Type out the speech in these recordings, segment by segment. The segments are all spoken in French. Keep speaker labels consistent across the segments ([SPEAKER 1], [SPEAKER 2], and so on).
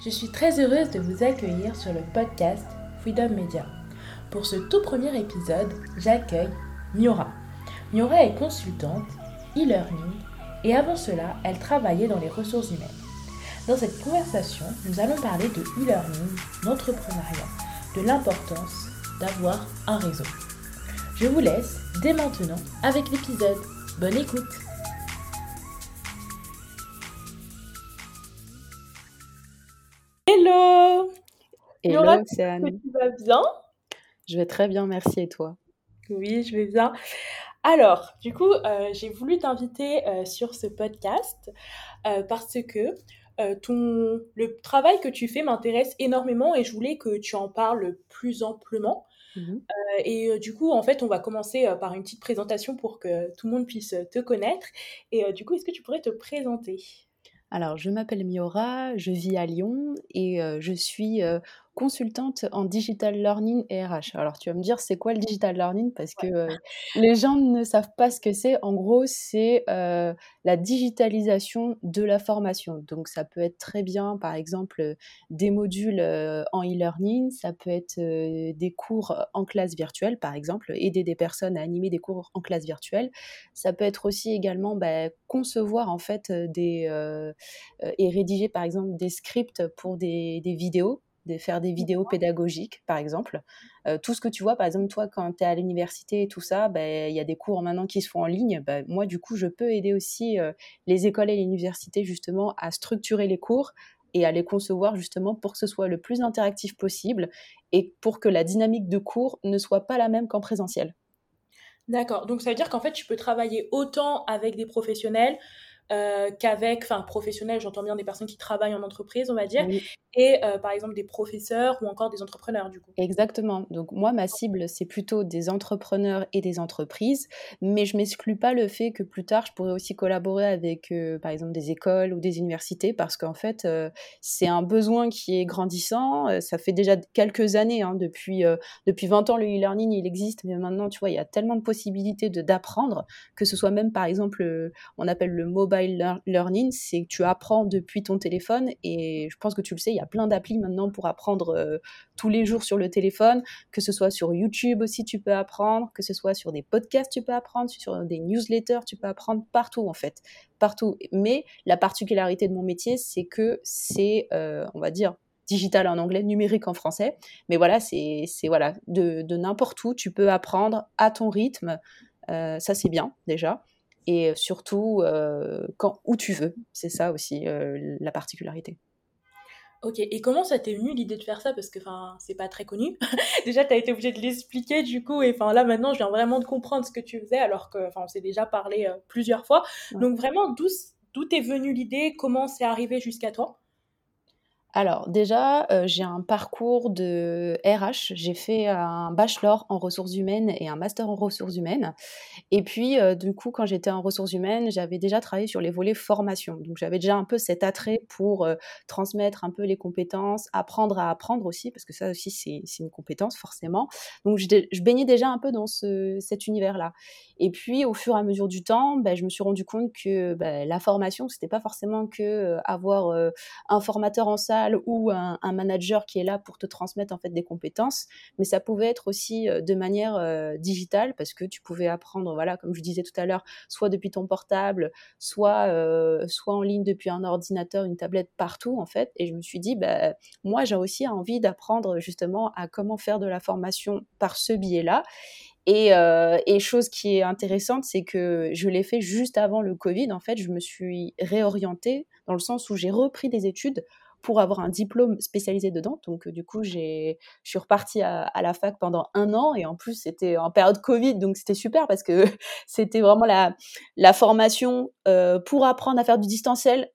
[SPEAKER 1] Je suis très heureuse de vous accueillir sur le podcast Freedom Media. Pour ce tout premier épisode, j'accueille Miora. Miora est consultante, e-learning, et avant cela, elle travaillait dans les ressources humaines. Dans cette conversation, nous allons parler de e-learning, d'entrepreneuriat, de l'importance d'avoir un réseau. Je vous laisse dès maintenant avec l'épisode. Bonne écoute Hello Laura,
[SPEAKER 2] Océane.
[SPEAKER 1] tu vas bien?
[SPEAKER 2] Je vais très bien, merci et toi?
[SPEAKER 1] Oui, je vais bien. Alors, du coup, euh, j'ai voulu t'inviter euh, sur ce podcast euh, parce que ton, le travail que tu fais m'intéresse énormément et je voulais que tu en parles plus amplement. Euh, et du coup, en fait, on va commencer par une petite présentation pour que tout le monde puisse te connaître. Et du coup, est-ce que tu pourrais te présenter?
[SPEAKER 2] Alors, je m'appelle Miora, je vis à Lyon et euh, je suis euh, consultante en digital learning et RH. Alors, tu vas me dire, c'est quoi le digital learning? Parce que euh, les gens ne savent pas ce que c'est. En gros, c'est euh, la digitalisation de la formation. Donc, ça peut être très bien, par exemple, des modules euh, en e-learning, ça peut être des cours en classe virtuelle, par exemple, aider des personnes à animer des cours en classe virtuelle. Ça peut être aussi également bah, concevoir en fait des et rédiger par exemple des scripts pour des, des vidéos, de faire des vidéos pédagogiques par exemple. Euh, tout ce que tu vois, par exemple toi quand tu es à l'université et tout ça, bah, il y a des cours maintenant qui se font en ligne. Bah, moi du coup je peux aider aussi euh, les écoles et les universités justement à structurer les cours et à les concevoir justement pour que ce soit le plus interactif possible et pour que la dynamique de cours ne soit pas la même qu'en présentiel.
[SPEAKER 1] D'accord. Donc, ça veut dire qu'en fait, tu peux travailler autant avec des professionnels euh, qu'avec, enfin, professionnels, j'entends bien des personnes qui travaillent en entreprise, on va dire,
[SPEAKER 2] Oui.
[SPEAKER 1] et euh, par exemple des professeurs ou encore des entrepreneurs, du coup.
[SPEAKER 2] Exactement. Donc moi, ma cible, c'est plutôt des entrepreneurs et des entreprises, mais je m'exclus pas le fait que plus tard, je pourrais aussi collaborer avec, euh, par exemple, des écoles ou des universités, parce qu'en fait, c'est un besoin qui est grandissant. Ça fait déjà quelques années, hein, depuis, depuis 20 ans, le e-learning, il existe, mais maintenant, tu vois, il y a tellement de possibilités d'apprendre, que ce soit même, par exemple, on appelle le mobile lear- learning, c'est que tu apprends depuis ton téléphone, et je pense que tu le sais, il y a plein d'applis maintenant pour apprendre euh, tous les jours sur le téléphone, que ce soit sur YouTube aussi tu peux apprendre, que ce soit sur des podcasts tu peux apprendre, sur des newsletters tu peux apprendre partout en fait, partout. Mais la particularité de mon métier c'est que c'est, euh, on va dire, digital en anglais, numérique en français. Mais voilà, c'est voilà de, de n'importe où tu peux apprendre à ton rythme. Euh, ça c'est bien déjà. Et surtout euh, quand où tu veux. C'est ça aussi euh, la particularité.
[SPEAKER 1] Ok, et comment ça t'est venu l'idée de faire ça? Parce que, c'est pas très connu. Déjà, t'as été obligé de l'expliquer, du coup, et là, maintenant, je viens vraiment de comprendre ce que tu faisais, alors que, enfin, on s'est déjà parlé euh, plusieurs fois.
[SPEAKER 2] Ouais.
[SPEAKER 1] Donc, vraiment, d'où, d'où t'es venue l'idée? Comment c'est arrivé jusqu'à toi?
[SPEAKER 2] Alors déjà, heu, j'ai un parcours de RH. J'ai fait un bachelor en ressources humaines et un master en ressources humaines et puis, heu, du coup, quand j'étais en ressources humaines, j'avais déjà travaillé sur les volets formation. Donc j'avais déjà un peu cet attrait pour, heu, transmettre un peu les compétences, apprendre à apprendre aussi, parce que ça aussi c'est une compétence forcément. Donc je baignais déjà un peu dans ce cet univers-là et puis au fur et à mesure du temps, bah, je me suis rendu compte que, bah, la formation, c'était pas forcément que, avoir, un formateur en salle ou un, manager qui est là pour te transmettre en fait des compétences, mais ça pouvait être aussi euh, de manière euh, digitale parce que tu pouvais apprendre, voilà, comme je disais tout à l'heure, soit depuis ton portable, soit euh, soit en ligne depuis un ordinateur, une tablette partout en fait. Et je me suis dit, bah, moi j'ai aussi envie d'apprendre justement à comment faire de la formation par ce biais-là. Et, et chose qui est intéressante, c'est que je l'ai fait juste avant le Covid. En fait, je me suis réorientée dans le sens où j'ai repris des études pour avoir un diplôme spécialisé dedans. Donc, euh, du coup, je suis repartie à, à la fac pendant un an et en plus, c'était en période Covid, donc c'était super parce que c'était vraiment la, la formation euh, pour apprendre à faire du distanciel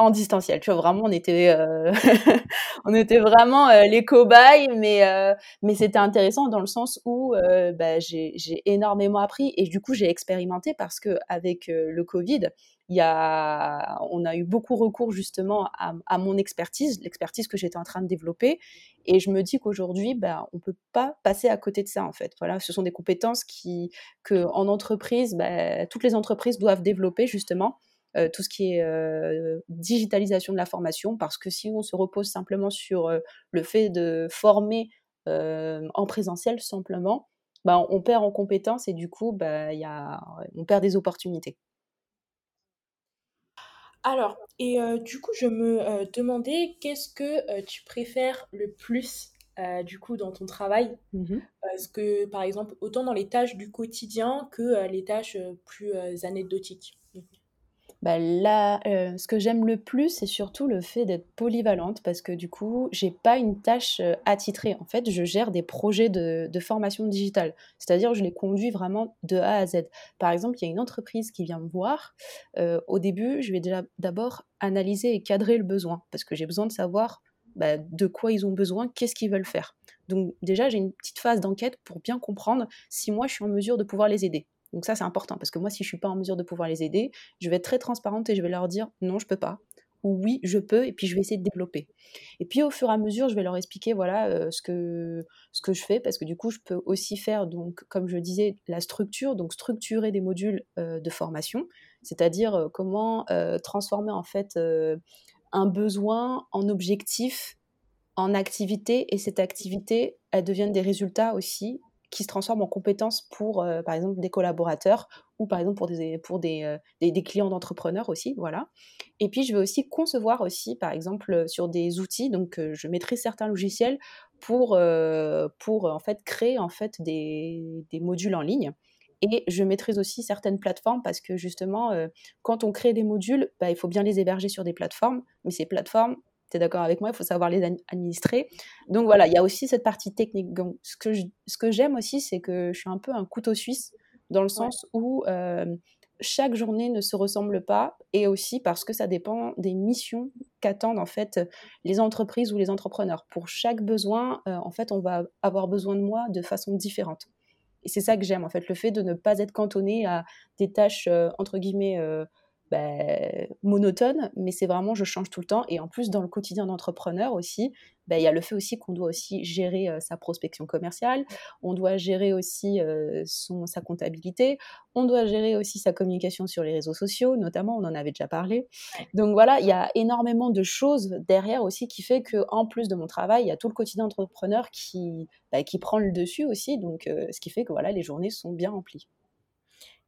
[SPEAKER 2] en distanciel. Tu vois, vraiment, on était, euh, on était vraiment euh, les cobayes, mais, euh, mais c'était intéressant dans le sens où bah, j'ai, énormément appris et du coup, j'ai expérimenté parce que avec le Covid, y a, on a eu beaucoup recours justement à, à mon expertise, l'expertise que j'étais en train de développer. Et je me dis qu'aujourd'hui, bah, on peut pas passer à côté de ça en fait. Voilà, ce sont des compétences qui, que en entreprise, bah, toutes les entreprises doivent développer justement tout ce qui est digitalisation de la formation, parce que si on se repose simplement sur le fait de former en présentiel simplement, bah, on perd en compétences et du coup, bah, y a, on perd des opportunités.
[SPEAKER 1] Alors, et du coup, je me demandais, qu'est-ce que tu préfères le plus du coup dans ton travail? Mmh Parce que, par exemple, autant dans les tâches du quotidien que les tâches plus anecdotiques.
[SPEAKER 2] Bah, euh, ce que j'aime le plus, c'est surtout le fait d'être polyvalente parce que du coup, j'ai pas une tâche euh, attitrée. En fait, je gère des projets de, formation digitale, c'est-à-dire je les conduis vraiment de A à Z. Par exemple, il y a une entreprise qui vient me voir. Euh, au début, je vais déjà d'abord analyser et cadrer le besoin parce que j'ai besoin de savoir bah, de quoi ils ont besoin, qu'est-ce qu'ils veulent faire. Donc déjà, j'ai une petite phase d'enquête pour bien comprendre si moi je suis en mesure de pouvoir les aider. Donc ça, c'est important parce que moi, si je suis pas en mesure de pouvoir les aider, je vais être très transparente et je vais leur dire non, je peux pas ou oui, je peux et puis je vais essayer de développer. Et puis au fur et à mesure, je vais leur expliquer voilà euh, ce que ce que je fais parce que du coup, je peux aussi faire donc comme je disais la structure, donc structurer des modules euh, de formation, c'est-à-dire euh, comment transformer en fait un besoin en objectif en activité et cette activité elle devienne des résultats aussi qui se transforment en compétences pour, euh, par exemple, des collaborateurs ou par exemple pour des, pour des, euh, des, clients d'entrepreneurs aussi, voilà. Et puis je vais aussi concevoir aussi, par exemple, sur des outils, donc euh, je maîtrise certains logiciels pour, pour en fait créer en fait des, des, modules en ligne. Et je maîtrise aussi certaines plateformes parce que justement, quand on crée des modules, bah, il faut bien les héberger sur des plateformes. Mais ces plateformes, tu es d'accord avec moi, il faut savoir les administrer. Donc voilà, il y a aussi cette partie technique. Donc, ce que, ce que j'aime aussi, c'est que je suis un peu un couteau suisse dans le sens où euh, chaque journée ne se ressemble pas et aussi parce que ça dépend des missions qu'attendent en fait les entreprises ou les entrepreneurs. Pour chaque besoin, euh, en fait, on va avoir besoin de moi de façon différente. Et c'est ça que j'aime, en fait, le fait de ne pas être cantonné à des tâches, euh, entre guillemets, bah, monotone, mais c'est vraiment je change tout le temps. Et en plus, dans le quotidien d'entrepreneur aussi, bah, il y a le fait aussi qu'on doit aussi gérer euh, sa prospection commerciale, on doit gérer aussi euh, son, sa comptabilité, on doit gérer aussi sa communication sur les réseaux sociaux, notamment, on en avait déjà parlé. Donc voilà, il y a énormément de choses derrière aussi qui fait que en plus de mon travail, il y a tout le quotidien d'entrepreneur qui, bah, qui prend le dessus aussi. Donc, euh, ce qui fait que voilà, les journées sont bien remplies.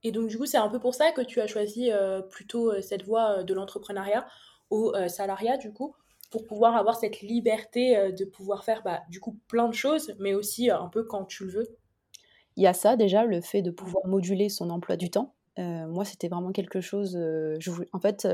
[SPEAKER 1] Et donc, du coup, c'est un peu pour ça que tu as choisi euh, plutôt euh, cette voie euh, de l'entrepreneuriat au salariat, du coup, pour pouvoir avoir cette liberté de pouvoir faire, bah, du coup, plein de choses, mais aussi un peu quand tu le veux.
[SPEAKER 2] Il y a ça déjà, le fait de pouvoir moduler son emploi du temps. Moi, c'était vraiment quelque chose. je, en fait,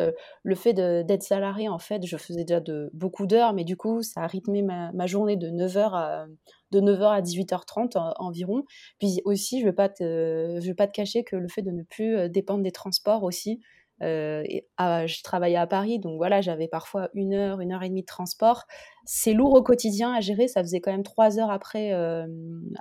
[SPEAKER 2] le fait d'être salarié, en fait, je faisais déjà de, beaucoup d'heures, mais du coup, ça a rythmé ma, journée de 9h à, de 9h à 18h30 environ. Puis aussi, je ne vais, pas te, vais pas te cacher que le fait de ne plus dépendre des transports aussi, euh, je travaillais à Paris, donc voilà, j'avais parfois une heure, une heure et demie de transport. C'est lourd au quotidien à gérer, ça faisait quand même trois heures après euh,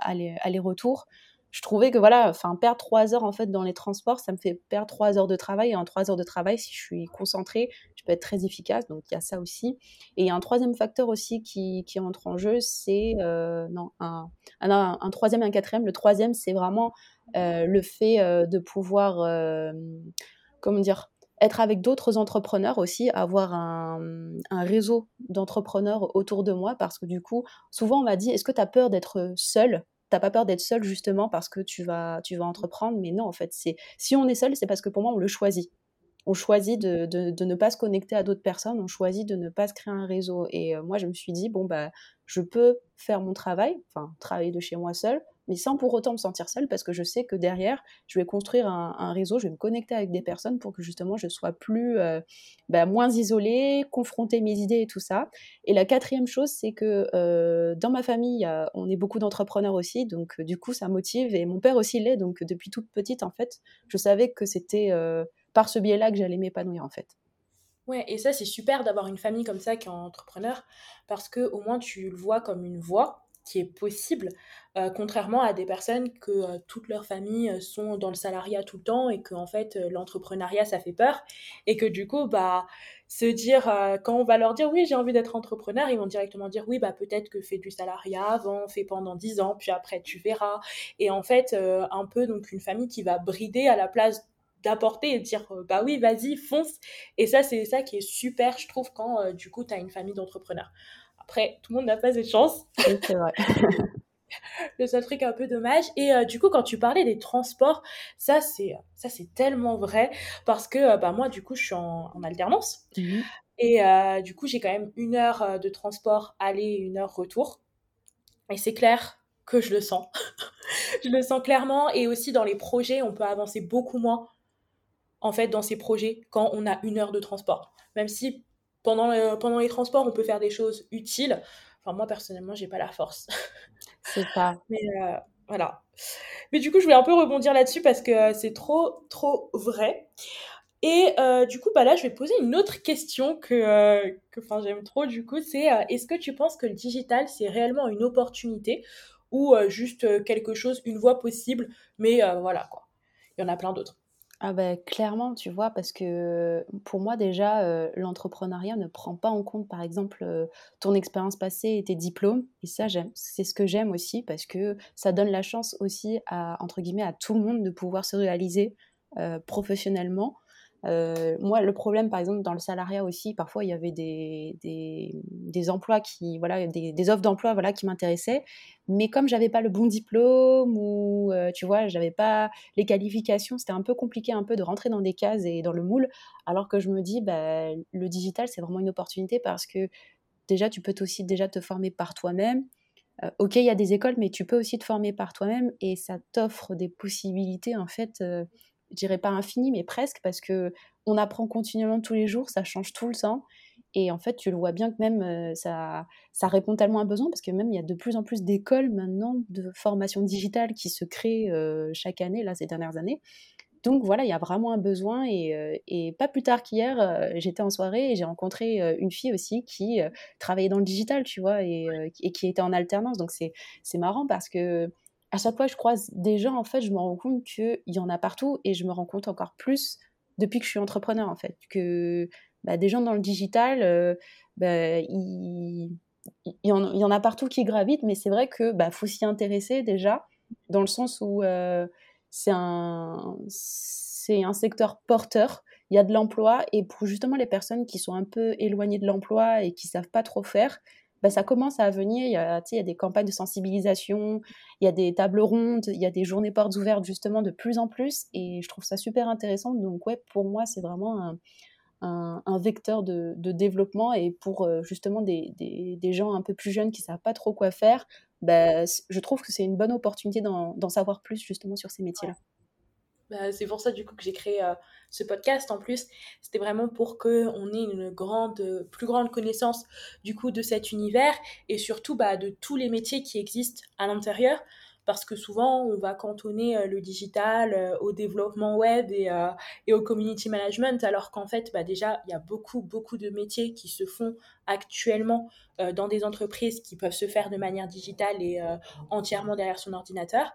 [SPEAKER 2] aller-retour je trouvais que voilà, enfin perdre trois heures en fait dans les transports, ça me fait perdre trois heures de travail. Et en trois heures de travail, si je suis concentrée, je peux être très efficace. Donc il y a ça aussi. Et il y a un troisième facteur aussi qui, entre en jeu, c'est euh, non un, un, troisième et un quatrième. Le troisième, c'est vraiment euh, le fait euh, de pouvoir comment dire être avec d'autres entrepreneurs aussi, avoir un, un réseau d'entrepreneurs autour de moi parce que du coup, souvent on m'a dit, est-ce que tu as peur d'être seul t'as pas peur d'être seul justement parce que tu vas, entreprendre. Mais non, en fait, si on est seul, c'est parce que pour moi, on le choisit. On choisit de, de, ne pas se connecter à d'autres personnes, on choisit de ne pas se créer un réseau. Et euh, moi, je me suis dit, bon, bah, je peux faire mon travail, enfin, travailler de chez moi seul, mais sans pour autant me sentir seule, parce que je sais que derrière, je vais construire un, réseau, je vais me connecter avec des personnes pour que justement je sois plus, euh, bah, moins isolée, confronter mes idées et tout ça. Et la quatrième chose, c'est que euh, dans ma famille, on est beaucoup d'entrepreneurs aussi, donc euh, du coup, ça motive, et mon père aussi l'est, donc depuis toute petite, en fait, je savais que c'était par ce biais-là que j'allais m'épanouir, en fait.
[SPEAKER 1] Ouais, et ça, c'est super d'avoir une famille comme ça qui est entrepreneur, parce que au moins tu le vois comme une voie qui est possible, euh, contrairement à des personnes que euh, toute leur famille euh, sont dans le salariat tout le temps et que en fait l'entrepreneuriat ça fait peur et que du coup bah se dire quand on va leur dire oui j'ai envie d'être entrepreneur ils vont directement dire oui bah peut-être que fais du salariat avant fais pendant 10 ans puis après tu verras et en fait un peu donc une famille qui va brider à la place d'apporter et dire bah oui, vas-y, fonce. Et ça, c'est ça qui est super, je trouve, quand du coup, tu as une famille d'entrepreneurs. Après, tout le monde n'a pas cette chance.
[SPEAKER 2] c'est vrai.
[SPEAKER 1] le seul truc un peu dommage. Et du coup, quand tu parlais des transports, ça c'est ça c'est tellement vrai parce que bah moi du coup je suis en, alternance mmh et du coup j'ai quand même une heure de transport aller, une heure retour. Et c'est clair que je le sens. je le sens clairement et aussi dans les projets, on peut avancer beaucoup moins en fait dans ces projets quand on a une heure de transport. Même si pendant, pendant les transports, on peut faire des choses utiles. Enfin, moi, personnellement, j'ai pas la force.
[SPEAKER 2] C'est ça.
[SPEAKER 1] Mais euh, voilà. Mais du coup, je voulais un peu rebondir là-dessus parce que euh, c'est trop, trop vrai. Et euh, du coup, bah là, je vais poser une autre question que, que j'aime trop, du coup, c'est est-ce que tu penses que le digital, c'est réellement une opportunité ou juste quelque chose, une voie possible, mais voilà, quoi. Il y en a plein d'autres.
[SPEAKER 2] Ah ben clairement, tu vois, parce que pour moi déjà, euh, l'entrepreneuriat ne prend pas en compte, par exemple, euh, ton expérience passée et tes diplômes. Et ça, j'aime. C'est ce que j'aime aussi, parce que ça donne la chance aussi à, entre guillemets, à tout le monde de pouvoir se réaliser euh, professionnellement. Euh, moi, le problème, par exemple, dans le salariat aussi, parfois, il y avait des, des, emplois qui, voilà, des, offres d'emploi, voilà, qui m'intéressaient. Mais comme j'avais pas le bon diplôme ou, euh, tu vois, j'avais pas les qualifications, c'était un peu compliqué un peu de rentrer dans des cases et dans le moule. Alors que je me dis, bah, le digital, c'est vraiment une opportunité parce que déjà, tu peux aussi déjà te former par toi-même. Euh, ok, il y a des écoles, mais tu peux aussi te former par toi-même et ça t'offre des possibilités, en fait je dirais pas infini, mais presque, parce que on apprend continuellement tous les jours, ça change tout le temps. Et en fait, tu le vois bien que même euh, ça, ça répond tellement à un besoin, parce que même il y a de plus en plus d'écoles maintenant de formation digitale qui se créent euh, chaque année, là, ces dernières années. Donc voilà, il y a vraiment un besoin. Et, euh, et pas plus tard qu'hier, j'étais en soirée et j'ai rencontré une fille aussi qui travaillait dans le digital, tu vois, et, et qui était en alternance. Donc c'est marrant parce que à chaque fois que je croise des gens, en fait, je me rends compte qu'il y en a partout et je me rends compte encore plus depuis que je suis entrepreneur, en fait, que bah, des gens dans le digital, euh, bah, il, y en, a partout qui gravitent, mais c'est vrai que bah, faut s'y intéresser déjà, dans le sens où euh, c'est un, un secteur porteur. Il y a de l'emploi et pour justement les personnes qui sont un peu éloignées de l'emploi et qui savent pas trop faire, bah, ça commence à venir. Il y, a, il y a des campagnes de sensibilisation, il y a des tables rondes, il y a des journées portes ouvertes justement de plus en plus. Et je trouve ça super intéressant. Donc ouais, pour moi, c'est vraiment un, vecteur de, développement. Et pour euh, justement des, des, gens un peu plus jeunes qui ne savent pas trop quoi faire, bah, je trouve que c'est une bonne opportunité d'en savoir plus justement sur ces métiers-là.
[SPEAKER 1] Bah, c'est pour ça du coup que j'ai créé euh, ce podcast en plus. C'était vraiment pour qu'on ait une grande, plus grande connaissance du coup de cet univers et surtout bah, de tous les métiers qui existent à l'intérieur. Parce que souvent, on va cantonner euh, le digital euh, au développement web et, et, au community management, alors qu'en fait, bah, déjà, il y a beaucoup, beaucoup de métiers qui se font actuellement dans des entreprises qui peuvent se faire de manière digitale et entièrement derrière son ordinateur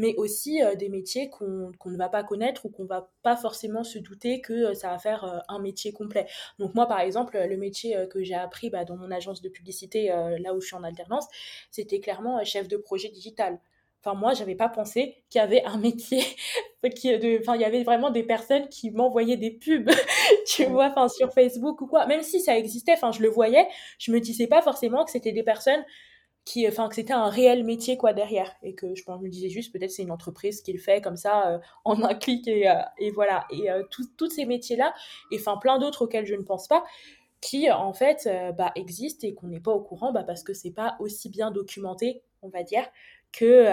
[SPEAKER 1] mais aussi euh, des métiers qu'on ne va pas connaître ou qu'on va pas forcément se douter que euh, ça va faire euh, un métier complet. Donc moi, par exemple, le métier que j'ai appris bah, dans mon agence de publicité, là où je suis en alternance, c'était clairement chef de projet digital. Enfin, moi, j'avais pas pensé qu'il y avait un métier, qui, de, enfin, il y avait vraiment des personnes qui m'envoyaient des pubs, tu vois, enfin, sur Facebook ou quoi. Même si ça existait, enfin, je le voyais, je me disais pas forcément que c'était des personnes qui enfin que c'était un réel métier quoi derrière. Et que je, pense, me disais juste peut-être c'est une entreprise qui le fait comme ça euh, en un clic et, euh, et voilà. Et euh, tous ces métiers là et enfin plein d'autres auxquels je ne pense pas qui en fait bah, existent et qu'on n'est pas au courant bah, parce que c'est pas aussi bien documenté on va dire que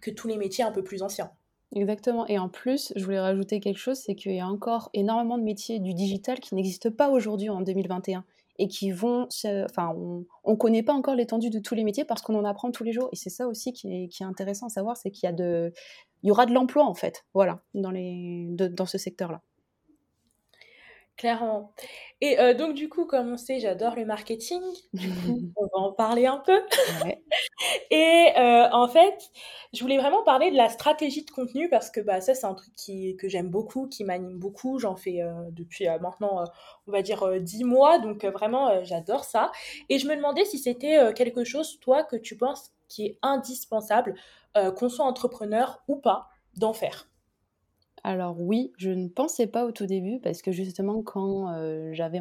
[SPEAKER 1] que tous les métiers un peu plus anciens.
[SPEAKER 2] Exactement. Et en plus, je voulais rajouter quelque chose, c'est qu'il y a encore énormément de métiers du digital qui n'existent pas aujourd'hui en 2021 et qui vont, enfin, on ne connaît pas encore l'étendue de tous les métiers parce qu'on en apprend tous les jours. Et c'est ça aussi qui est, qui est, intéressant à savoir, c'est qu'il y a de, il y aura de l'emploi en fait, voilà, dans les, dans ce secteur-là.
[SPEAKER 1] Clairement. Et euh, donc, du coup, comme on sait, j'adore le marketing. Du coup, on va en parler un peu. Et euh, en fait, je voulais vraiment parler de la stratégie de contenu parce que bah, ça, c'est un truc qui, que j'aime beaucoup, qui m'anime beaucoup. J'en fais euh, depuis maintenant, on va dire, dix mois. Donc, vraiment, j'adore ça. Et je me demandais si c'était quelque chose, toi, que tu penses qui est indispensable, qu'on soit entrepreneur ou pas, d'en faire?
[SPEAKER 2] Alors oui, je ne pensais pas au tout début parce que justement quand j'avais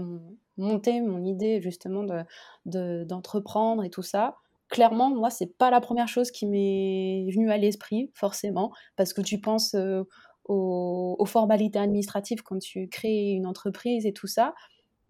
[SPEAKER 2] monté mon idée justement de, d'entreprendre et tout ça, clairement moi c'est pas la première chose qui m'est venue à l'esprit forcément parce que tu penses aux, aux, formalités administratives quand tu crées une entreprise et tout ça.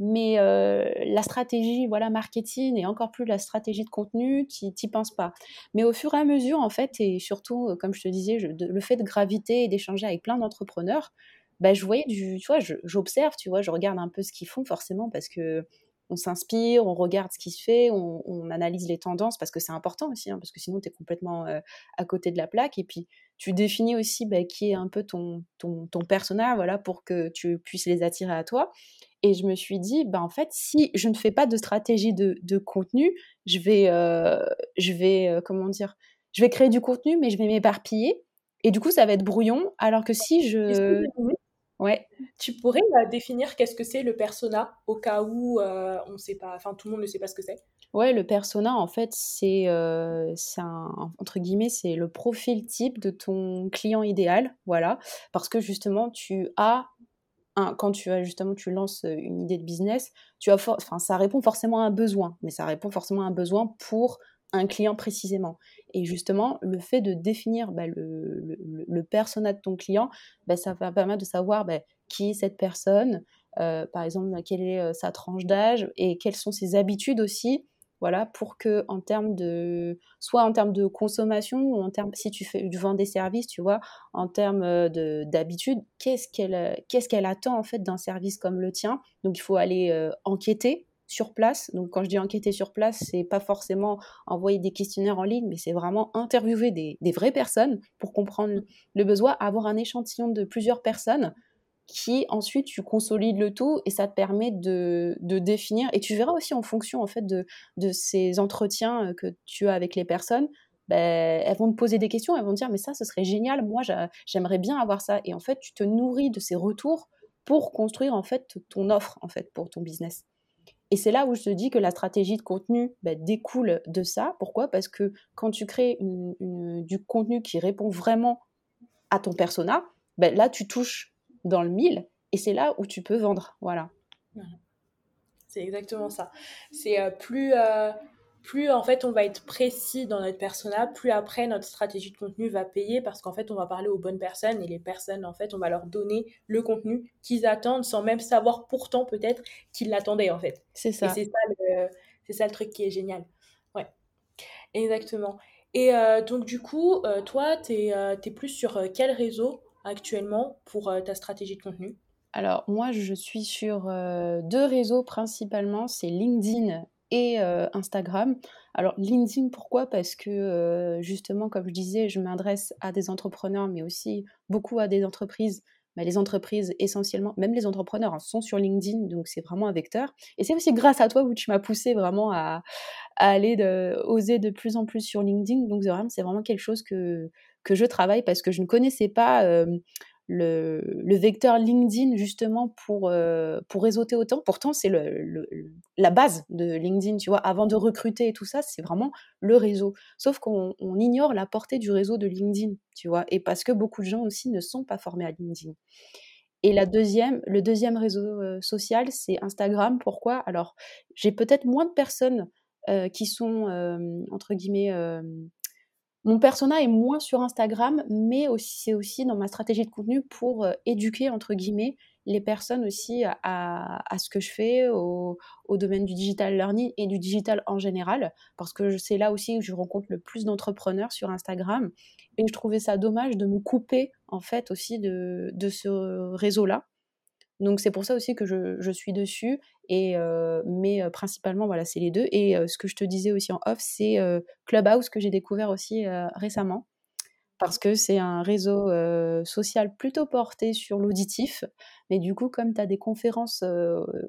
[SPEAKER 2] Mais la stratégie, voilà, marketing et encore plus la stratégie de contenu, tu n'y penses pas. Mais au fur et à mesure, en fait, et surtout, comme je te disais, le fait de graviter et d'échanger avec plein d'entrepreneurs, bah, je voyais du, tu vois, j'observe, tu vois, je regarde un peu ce qu'ils font forcément parce que on s'inspire, on regarde ce qui se fait, on, analyse les tendances parce que c'est important aussi, hein, parce que sinon tu es complètement à côté de la plaque. Et puis tu définis aussi bah, qui est un peu ton, ton, ton personnage voilà, pour que tu puisses les attirer à toi. Et je me suis dit, bah, en fait, si je ne fais pas de stratégie de, de contenu, je vais, euh, je vais euh, comment dire, je vais créer du contenu, mais je vais m'éparpiller. Et du coup, ça va être brouillon. Alors que si je.
[SPEAKER 1] Ouais. Tu pourrais euh, définir qu'est-ce que c'est le persona au cas où on sait pas, enfin tout le monde ne sait pas ce que c'est?
[SPEAKER 2] Ouais, le persona en fait c'est un entre guillemets c'est le profil type de ton client idéal, voilà, parce que justement tu as quand tu as justement tu lances une idée de business, tu as enfin ça répond forcément à un besoin, mais ça répond forcément à un besoin pour un client précisément. Et justement, le fait de définir bah, le, le, persona de ton client, bah, ça va permettre de savoir bah, qui est cette personne, par exemple, quelle est sa tranche d'âge et quelles sont ses habitudes aussi voilà, pour que en termes de, soit en termes de consommation ou en termes, si tu fais, du vends des services, tu vois, en termes euh, de, d'habitude, qu'est-ce qu'elle, euh, qu'est-ce qu'elle attend en fait d'un service comme le tien? Donc il faut aller euh, enquêter sur place. Donc quand je dis enquêter sur place, c'est pas forcément envoyer des questionnaires en ligne, mais c'est vraiment interviewer des, vraies personnes pour comprendre le besoin, avoir un échantillon de plusieurs personnes qui ensuite tu consolides le tout et ça te permet de, définir. Et tu verras aussi en fonction en fait de, de ces entretiens euh, que tu as avec les personnes ben, elles vont te poser des questions elles vont te dire mais ça ce serait génial moi j'aimerais bien avoir ça. Et en fait tu te nourris de ces retours pour construire en fait ton offre en fait pour ton business et c'est là où je te dis que la stratégie de contenu ben, découle de ça pourquoi? Parce que quand tu crées du contenu qui répond vraiment à ton persona ben, là tu touches dans le mille et c'est là où tu peux vendre. Voilà.
[SPEAKER 1] C'est exactement ça. C'est euh, plus, euh, plus en fait on va être précis dans notre persona, plus après notre stratégie de contenu va payer parce qu'en fait on va parler aux bonnes personnes et les personnes en fait on va leur donner le contenu qu'ils attendent sans même savoir pourtant peut-être qu'ils l'attendaient en fait.
[SPEAKER 2] C'est ça.
[SPEAKER 1] c'est ça, le, c'est ça le truc qui est génial. Ouais, exactement. Et euh, donc du coup, toi, tu es, es, plus sur quel réseau actuellement pour euh, ta stratégie de contenu?
[SPEAKER 2] Alors moi, je suis sur euh, deux réseaux principalement, c'est LinkedIn euh, Instagram. Alors LinkedIn, pourquoi? Parce que justement, comme je disais, je m'adresse à des entrepreneurs, mais aussi beaucoup à des entreprises. Mais les entreprises, essentiellement, même les entrepreneurs, hein, sont sur LinkedIn, donc c'est vraiment un vecteur. Et c'est aussi grâce à toi où tu m'as poussé vraiment à, aller de, oser de plus en plus sur LinkedIn. Donc c'est vraiment quelque chose que, que je travaille parce que je ne connaissais pas le, vecteur LinkedIn justement pour, pour réseauter autant. Pourtant, c'est le, la base de LinkedIn, tu vois. Avant de recruter et tout ça, c'est vraiment le réseau. Sauf qu'on ignore la portée du réseau de LinkedIn, tu vois. Et parce que beaucoup de gens aussi ne sont pas formés à LinkedIn. Et la deuxième, le deuxième réseau social, c'est Instagram. Pourquoi? Alors, j'ai peut-être moins de personnes qui sont, entre guillemets, mon persona est moins sur Instagram, mais c'est aussi dans ma stratégie de contenu pour euh, éduquer entre guillemets les personnes aussi à, ce que je fais au, domaine du digital learning et du digital en général, parce que c'est là aussi où je rencontre le plus d'entrepreneurs sur Instagram. Et je trouvais ça dommage de me couper en fait aussi de ce réseau-là. Donc c'est pour ça aussi que je, suis dessus. Et, euh, mais euh, principalement, voilà, c'est les deux. Et euh, ce que je te disais aussi en off, c'est Clubhouse que j'ai découvert aussi récemment. Parce que c'est un réseau social plutôt porté sur l'auditif. Mais du coup, comme tu as des conférences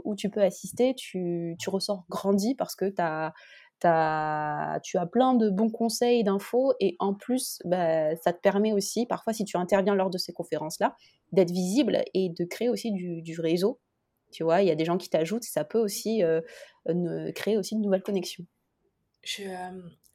[SPEAKER 2] où tu peux assister, tu, tu ressors grandi parce que tu as, tu as plein de bons conseils, d'infos, et en plus, bah, ça te permet aussi, parfois, si tu interviens lors de ces conférences-là, d'être visible et de créer aussi du, réseau. Tu vois, il y a des gens qui t'ajoutent, ça peut aussi euh, créer aussi de nouvelles connexions.
[SPEAKER 1] je,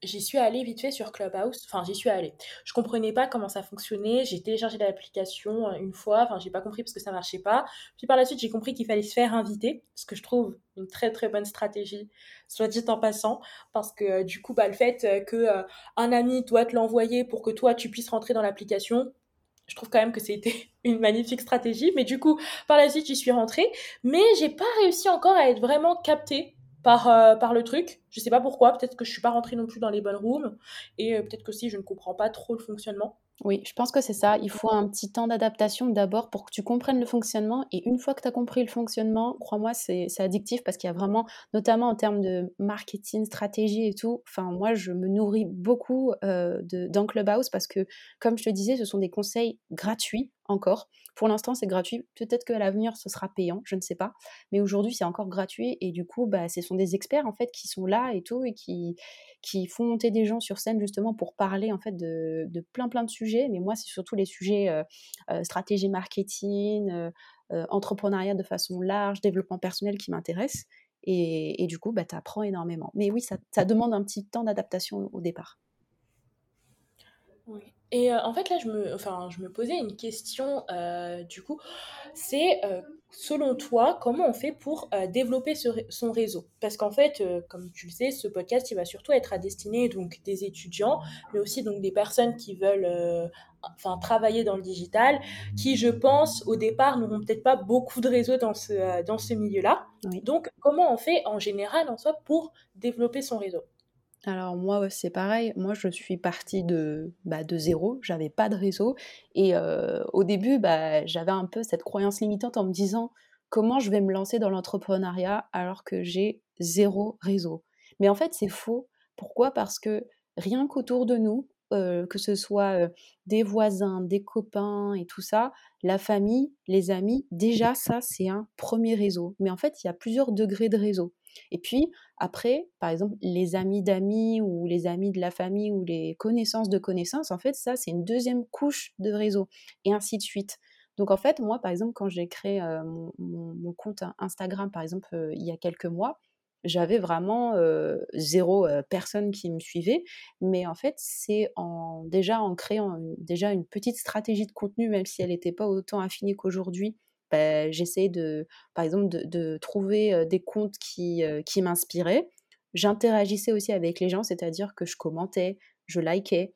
[SPEAKER 1] j'y suis allée vite fait sur Clubhouse. Enfin, j'y suis allée. Je comprenais pas comment ça fonctionnait. J'ai téléchargé l'application une fois. Enfin, j'ai pas compris parce que ça marchait pas. Puis par la suite, j'ai compris qu'il fallait se faire inviter, ce que je trouve une très très bonne stratégie, soit dit en passant, parce que du coup, bah, le fait que un ami doit te l'envoyer pour que toi tu puisses rentrer dans l'application, je trouve quand même que c'était une magnifique stratégie. Mais du coup, par la suite, j'y suis rentrée. Mais j'ai pas réussi encore à être vraiment captée par, euh, par le truc. Je sais pas pourquoi. Peut-être que je suis pas rentrée non plus dans les bonnes rooms. Et euh, peut-être que si je ne comprends pas trop le fonctionnement.
[SPEAKER 2] Oui, je pense que c'est ça. Il faut un petit temps d'adaptation d'abord pour que tu comprennes le fonctionnement. Et une fois que tu as compris le fonctionnement, crois-moi, c'est addictif parce qu'il y a vraiment, notamment en termes de marketing, stratégie et tout, enfin, moi, je me nourris beaucoup euh, dans Clubhouse parce que, comme je te disais, ce sont des conseils gratuits encore. Pour l'instant, c'est gratuit. Peut-être qu'à l'avenir, ce sera payant, je ne sais pas. Mais aujourd'hui, c'est encore gratuit. Et du coup, bah, ce sont des experts, en fait, qui sont là et tout, et qui, qui font monter des gens sur scène, justement, pour parler, en fait, de, plein, plein de sujets. Mais moi, c'est surtout les sujets euh, euh, stratégie marketing, euh, entrepreneuriat de façon large, développement personnel qui m'intéressent. Et, et, du coup, bah, tu apprends énormément. Mais oui, ça, ça demande un petit temps d'adaptation au départ.
[SPEAKER 1] Oui. Et euh, en fait, là, je me, enfin, je me posais une question, euh, du coup, c'est euh, selon toi, comment on fait pour développer son réseau? Parce qu'en fait, comme tu le sais, ce podcast, il va surtout être à destinée donc des étudiants, mais aussi donc des personnes qui veulent, enfin, travailler dans le digital, qui, je pense, au départ, n'auront peut-être pas beaucoup de réseau dans ce, dans ce milieu-là. Donc, comment on fait en général, en soi, pour développer son réseau?
[SPEAKER 2] Alors moi, c'est pareil. Moi, je suis partie de, bah, de zéro. J'avais pas de réseau. Et au début, bah, j'avais un peu cette croyance limitante en me disant comment je vais me lancer dans l'entrepreneuriat alors que j'ai zéro réseau? Mais en fait, c'est faux. Pourquoi? Parce que rien qu'autour de nous, que ce soit des voisins, des copains et tout ça, la famille, les amis, déjà ça, c'est un premier réseau. Mais en fait, il y a plusieurs degrés de réseau. Et puis, après, par exemple, les amis d'amis ou les amis de la famille ou les connaissances de connaissances, en fait, ça, c'est une deuxième couche de réseau, et ainsi de suite. Donc, en fait, moi, par exemple, quand j'ai créé euh, mon, compte Instagram, par exemple, euh, il y a quelques mois, j'avais vraiment euh, zéro personne qui me suivait. Mais en fait, c'est en, déjà en créant déjà une petite stratégie de contenu, même si elle n'était pas autant affinée qu'aujourd'hui, bah, j'essayais de, par exemple, de, trouver des comptes qui, qui m'inspiraient. J'interagissais aussi avec les gens, c'est-à-dire que je commentais, je likais,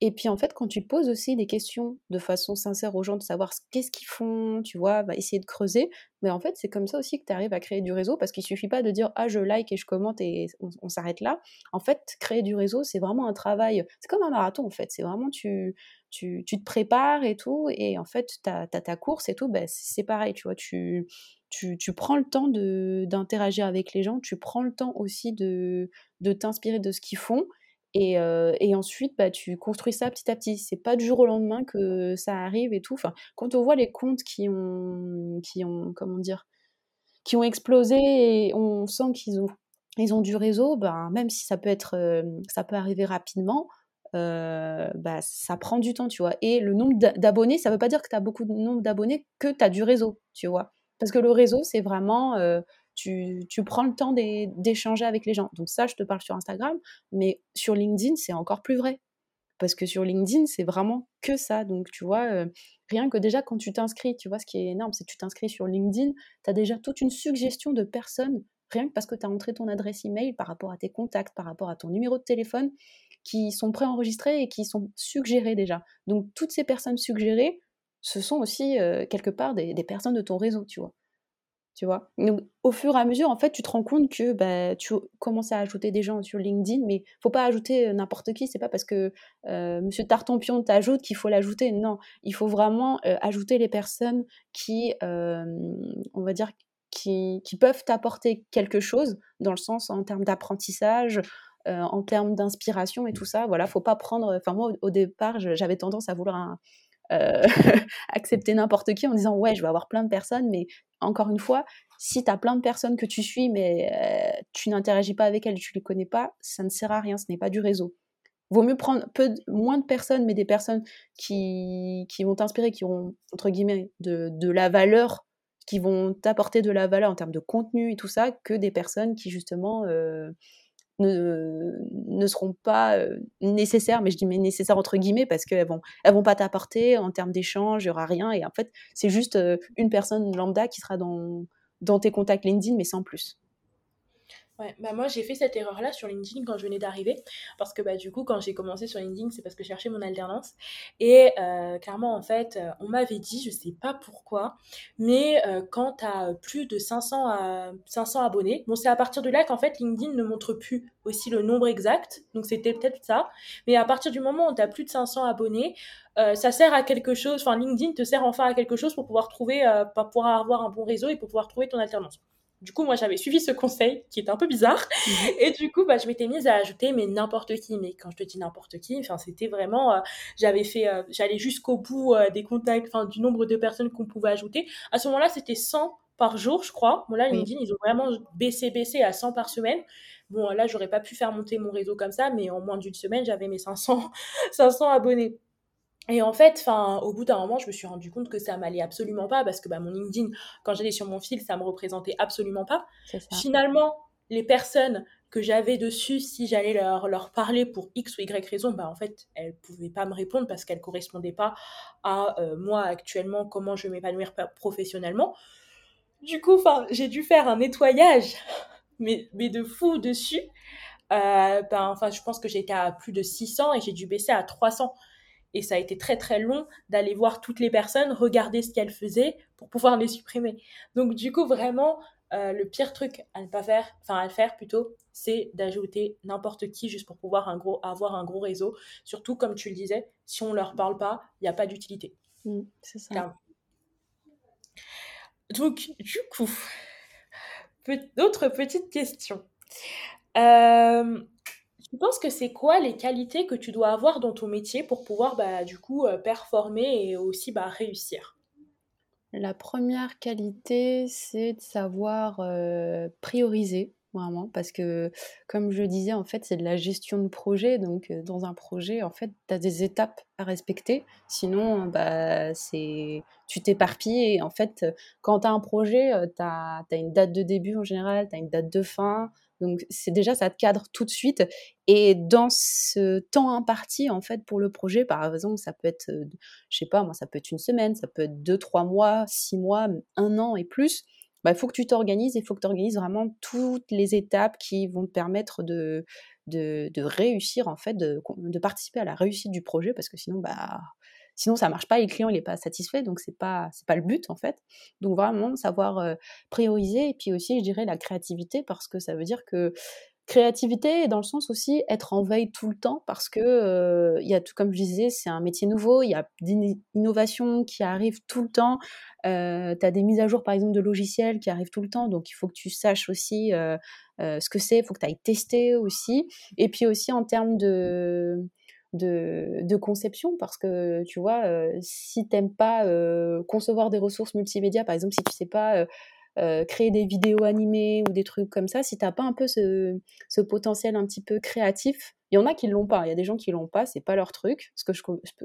[SPEAKER 2] Et puis en fait, quand tu poses aussi des questions de façon sincère aux gens, de savoir qu'est-ce qu'ils font, tu vois, va essayer de creuser, mais en fait, c'est comme ça aussi que tu arrives à créer du réseau, parce qu'il suffit pas de dire ah je like et je commente et on, s'arrête là. En fait, créer du réseau, c'est vraiment un travail, c'est comme un marathon en fait, c'est vraiment tu, tu, tu, te prépares et tout, et en fait, tu as, ta course et tout, ben, c'est pareil, tu vois, tu, tu, tu, prends le temps d'interagir avec les gens, tu prends le temps aussi de, de t'inspirer de ce qu'ils font, et, euh, et, ensuite, bah, tu construis ça petit à petit. C'est pas du jour au lendemain que ça arrive et tout. Enfin, quand on voit les comptes qui ont, qui ont, comment dire, qui ont explosé et on sent qu'ils ont, ils ont du réseau, ben, même si ça peut être, euh, ça peut arriver rapidement, euh, bah, ça prend du temps, tu vois. Et le nombre d'abonnés, ça veut pas dire que tu as beaucoup de nombre d'abonnés, que tu as du réseau, tu vois. Parce que le réseau, c'est vraiment tu, prends le temps d'échanger avec les gens. Donc ça, je te parle sur Instagram, mais sur LinkedIn, c'est encore plus vrai. Parce que sur LinkedIn, c'est vraiment que ça. Donc, tu vois, euh, rien que déjà quand tu t'inscris, tu vois, ce qui est énorme, c'est que tu t'inscris sur LinkedIn, tu as déjà toute une suggestion de personnes, rien que parce que tu as entré ton adresse email par rapport à tes contacts, par rapport à ton numéro de téléphone, qui sont préenregistrés et qui sont suggérés déjà. Donc, toutes ces personnes suggérées, ce sont aussi euh, quelque part des personnes de ton réseau, tu vois tu vois. Donc, au fur et à mesure, en fait, tu te rends compte que bah, tu commences à ajouter des gens sur LinkedIn, mais faut pas ajouter euh, n'importe qui. C'est pas parce que euh, Monsieur Tartampion t'ajoute qu'il faut l'ajouter. Non, il faut vraiment euh, ajouter les personnes qui, on va dire, qui, qui peuvent t'apporter quelque chose dans le sens en termes d'apprentissage, en termes d'inspiration et tout ça. Voilà, faut pas prendre. Enfin, moi, au, départ, j'avais tendance à vouloir un, accepter n'importe qui en disant ouais je vais avoir plein de personnes mais encore une fois, si tu as plein de personnes que tu suis, mais euh, tu n'interagis pas avec elles, tu les connais pas, ça ne sert à rien, ce n'est pas du réseau. Vaut mieux prendre peu, moins de personnes, mais des personnes qui, qui vont t'inspirer, qui ont, entre guillemets, de, de la valeur, qui vont t'apporter de la valeur en termes de contenu et tout ça, que des personnes qui, justement, euh, ne, ne seront pas nécessaires, mais je dis mais nécessaires entre guillemets parce qu'elles vont, elles vont pas t'apporter en termes d'échange, il y aura rien. Et en fait, c'est juste une personne lambda qui sera dans, dans tes contacts LinkedIn, mais sans plus.
[SPEAKER 1] Ouais, bah moi j'ai fait cette erreur-là sur LinkedIn quand je venais d'arriver, parce que bah du coup quand j'ai commencé sur LinkedIn c'est parce que je cherchais mon alternance, et euh, clairement en fait euh, on m'avait dit, je sais pas pourquoi, mais euh, quand tu as plus de 500, à 500 abonnés, bon c'est à partir de là qu'en fait LinkedIn ne montre plus aussi le nombre exact, donc c'était peut-être ça, mais à partir du moment où tu as plus de 500 abonnés, ça sert à quelque chose, enfin LinkedIn te sert enfin à quelque chose pour pouvoir trouver, pour pouvoir avoir un bon réseau et pour pouvoir trouver ton alternance. Du coup, moi, j'avais suivi ce conseil qui était un peu bizarre. Mhm. Et du coup, bah, je m'étais mise à ajouter, mais n'importe qui. Mais quand je te dis n'importe qui, enfin, c'était vraiment, euh, j'avais fait, euh, j'allais jusqu'au bout euh, des contacts, enfin, du nombre de personnes qu'on pouvait ajouter. À ce moment-là, c'était 100 par jour, je crois. Bon, là, LinkedIn, ils ont vraiment baissé, baissé à 100 par semaine. Bon, là, j'aurais pas pu faire monter mon réseau comme ça, mais en moins d'une semaine, j'avais mes 500, 500 abonnés. Et en fait, enfin, au bout d'un moment, je me suis rendu compte que ça m'allait absolument pas parce que bah, mon LinkedIn, quand j'allais sur mon fil, ça me représentait absolument pas. Finalement, les personnes que j'avais dessus, si j'allais leur, leur parler pour X ou Y raison, bah, en fait, elles pouvaient pas me répondre parce qu'elles correspondaient pas à euh, moi actuellement, comment je vais m'épanouir professionnellement. Du coup, j'ai dû faire un nettoyage, mais, mais de fou dessus. Euh, ben, enfin, je pense que j'étais à plus de 600 et j'ai dû baisser à 300. Et ça a été très très long d'aller voir toutes les personnes, regarder ce qu'elles faisaient pour pouvoir les supprimer. Donc du coup, vraiment, euh, le pire truc à ne pas faire, enfin à le faire plutôt, c'est d'ajouter n'importe qui juste pour pouvoir un gros, avoir un gros réseau. Surtout, comme tu le disais, si on ne leur parle pas, il n'y a pas d'utilité.
[SPEAKER 2] Mmh, c'est ça.
[SPEAKER 1] Donc, du coup, d'autres petites questions. Euh, tu penses que c'est quoi les qualités que tu dois avoir dans ton métier pour pouvoir bah, du coup euh, performer et aussi bah, réussir?
[SPEAKER 2] La première qualité, c'est de savoir euh, prioriser vraiment parce que comme je disais en fait c'est de la gestion de projet donc euh, dans un projet en fait tu as des étapes à respecter. Sinon bah c'est tu t'éparpilles et en fait quand tu as un projet tu as, as, une date de début en général tu as une date de fin donc c'est déjà ça te cadre tout de suite et dans ce temps imparti en fait pour le projet, par exemple, ça peut être, je sais pas moi, ça peut être une semaine, ça peut être deux, trois mois, six mois, un an et plus. Bah, il faut que tu t'organises, il faut que tu organises vraiment toutes les étapes qui vont te permettre de, de, réussir en fait, de, participer à la réussite du projet parce que sinon bah Sinon, ça marche pas et le client n'est pas satisfait, donc c'est pas c'est pas le but en fait. Donc vraiment savoir prioriser et puis aussi, je dirais la créativité parce que ça veut dire que créativité dans le sens aussi être en veille tout le temps parce que il y a tout comme je disais c'est un métier nouveau il y a des innovations qui arrivent tout le temps euh, tu as des mises à jour par exemple de logiciels qui arrivent tout le temps donc il faut que tu saches aussi ce que c'est il faut que tu ailles tester aussi et puis aussi en termes de de, conception parce que tu vois, euh, si t'aimes pas euh, concevoir des ressources multimédia, par exemple, si tu sais pas euh, créer des vidéos animées ou des trucs comme ça, si t'as pas un peu ce, ce, potentiel un petit peu créatif, il y en a qui l'ont pas, il y a des gens qui l'ont pas, c'est pas leur truc, ce que je,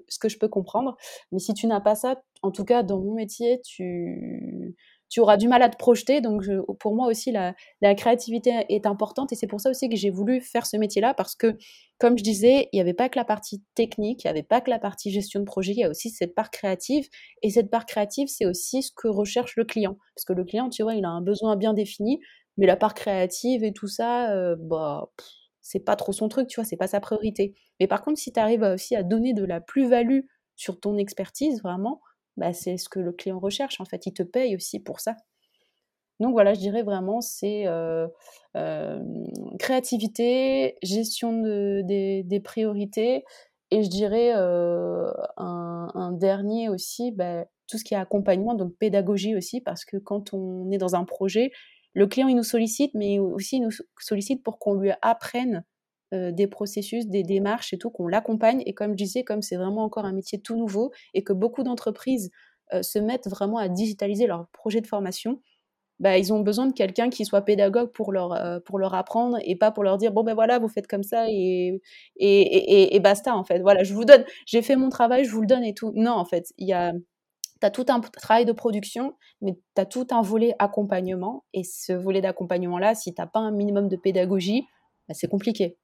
[SPEAKER 2] ce que je peux comprendre, mais si tu n'as pas ça, en tout cas dans mon métier, tu tu auras du mal à te projeter. Donc, pour moi aussi, la, créativité est importante et c'est pour ça aussi que j'ai voulu faire ce métier-là parce que, comme je disais, il n'y avait pas que la partie technique, il n'y avait pas que la partie gestion de projet, il y a aussi cette part créative. Et cette part créative, c'est aussi ce que recherche le client. Parce que le client, tu vois, il a un besoin bien défini, mais la part créative et tout ça, euh, bah, c'est pas trop son truc, tu vois, c'est pas sa priorité. Mais par contre, si tu arrives aussi à donner de la plus-value sur ton expertise, vraiment, bah, c'est ce que le client recherche. En fait, il te paye aussi pour ça. Donc voilà, je dirais vraiment, c'est euh, euh, créativité, gestion de, des, priorités, et je dirais euh, un, dernier aussi, bah, tout ce qui est accompagnement, donc pédagogie aussi, parce que quand on est dans un projet, le client il nous sollicite, mais aussi il nous sollicite pour qu'on lui apprenne euh, des processus, des démarches et tout, qu'on l'accompagne. Et comme je disais, comme c'est vraiment encore un métier tout nouveau et que beaucoup d'entreprises euh, se mettent vraiment à digitaliser leur projet de formation, bah, ils ont besoin de quelqu'un qui soit pédagogue pour leur, euh, pour leur apprendre et pas pour leur dire bon ben voilà vous faites comme ça et, et, et, basta en fait voilà je vous donne j'ai fait mon travail je vous le donne et tout non en fait il y a tu as tout un travail de production mais tu as tout un volet accompagnement et ce volet d'accompagnement là si tu n'as pas un minimum de pédagogie bah, c'est compliqué.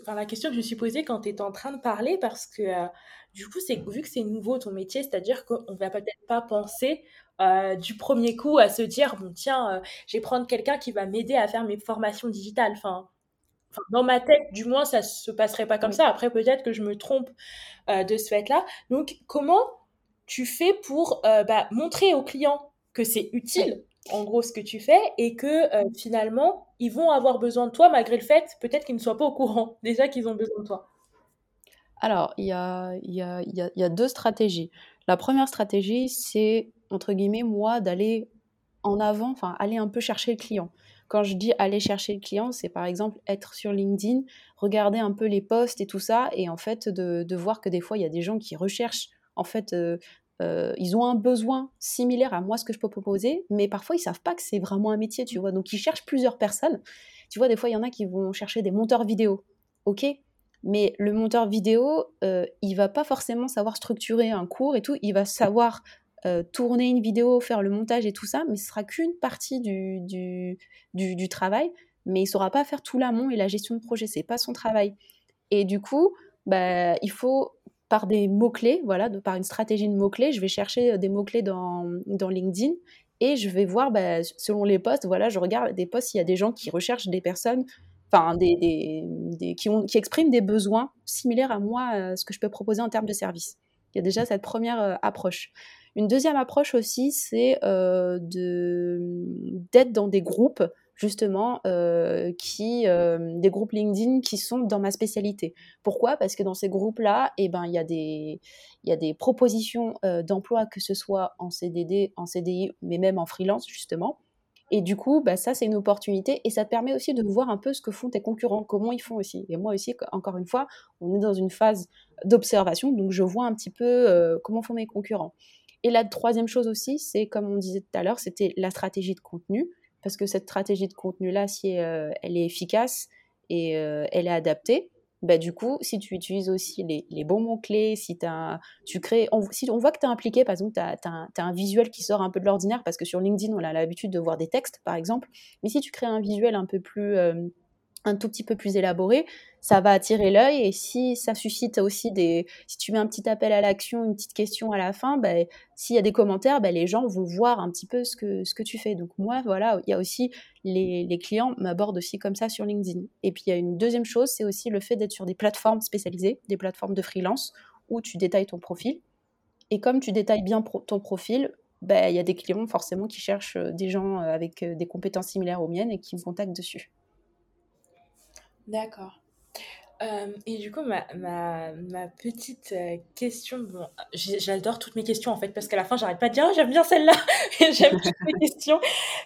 [SPEAKER 1] Enfin, la question que je me suis posée quand tu étais en train de parler, parce que euh, du coup, c'est vu que c'est nouveau ton métier, c'est-à-dire qu'on ne va peut-être pas penser euh, du premier coup à se dire bon, tiens, euh, je vais prendre quelqu'un qui va m'aider à faire mes formations digitales. Enfin, dans ma tête, du moins, ça se passerait pas comme ça. Après, peut-être que je me trompe de ce fait-là. Donc, comment tu fais pour bah, montrer aux clients que c'est utile en gros ce que tu fais et que euh, finalement ils vont avoir besoin de toi malgré le fait peut-être qu'ils ne soient pas au courant déjà qu'ils ont besoin de toi
[SPEAKER 2] Alors il y a, y, a, y a, deux stratégies. La première stratégie c'est entre guillemets moi d'aller en avant, enfin aller un peu chercher le client. Quand je dis aller chercher le client, c'est par exemple être sur LinkedIn, regarder un peu les posts et tout ça, et en fait de, de voir que des fois il y a des gens qui recherchent en fait euh, euh, ils ont un besoin similaire à moi, ce que je peux proposer, mais parfois ils savent pas que c'est vraiment un métier, tu vois. Donc ils cherchent plusieurs personnes. Tu vois, des fois il y en a qui vont chercher des monteurs vidéo, ok mais le monteur vidéo, euh, il va pas forcément savoir structurer un cours et tout, il va savoir euh, tourner une vidéo, faire le montage et tout ça, mais ce sera qu'une partie du, du, du, travail, mais il saura pas faire tout l'amont et la gestion de projet, c'est pas son travail. Et du coup, bah, il faut par des mots-clés, voilà, par une stratégie de mots-clés. Je vais chercher euh, des mots-clés dans, LinkedIn et je vais voir, bah, selon les posts, voilà, je regarde des posts, il y a des gens qui recherchent des personnes, enfin, qui, expriment des besoins similaires à moi, à ce que je peux proposer en termes de service. Il y a déjà cette première euh, approche. Une deuxième approche aussi, c'est euh, d'être dans des groupes justement euh, qui euh, des groupes LinkedIn qui sont dans ma spécialité. Pourquoi? Parce que dans ces groupes-là, eh ben il y a des y a des propositions euh, d'emploi que ce soit en CDD, en CDI, mais même en freelance justement. Et du coup, bah, ça c'est une opportunité et ça te permet aussi de voir un peu ce que font tes concurrents, comment ils font aussi. Et moi aussi, encore une fois, on est dans une phase d'observation, donc je vois un petit peu comment font mes concurrents. Et la troisième chose aussi, c'est comme on disait tout à l'heure, c'était la stratégie de contenu parce que cette stratégie de contenu-là, si euh, elle est efficace et euh, elle est adaptée, bah, du coup, si tu utilises aussi les, bons mots-clés, si tu crées, on, si on voit que tu es impliqué, par exemple, tu as, un visuel qui sort un peu de l'ordinaire, parce que sur LinkedIn, on a l'habitude de voir des textes, par exemple, mais si tu crées un visuel un peu plus, euh, un tout petit peu plus élaboré, ça va attirer l'œil et si ça suscite aussi des si tu mets un petit appel à l'action une petite question à la fin ben, s'il y a des commentaires ben, les gens vont voir un petit peu ce que ce que tu fais. Donc moi voilà il y a aussi les, les clients m'abordent aussi comme ça sur LinkedIn. Et puis il y a une deuxième chose c'est aussi le fait d'être sur des plateformes spécialisées des plateformes de freelance où tu détailles ton profil. Et comme tu détailles bien ton profil ben, il y a des clients forcément qui cherchent euh, des gens euh, avec euh, des compétences similaires aux miennes et qui me contactent dessus
[SPEAKER 1] D'accord. Euh, et du coup, ma, ma, ma petite euh, question, bon, j'adore toutes mes questions en fait, parce qu'à la fin, j'arrête pas de dire, «Ah, j'aime bien celle-là, j'aime toutes mes questions.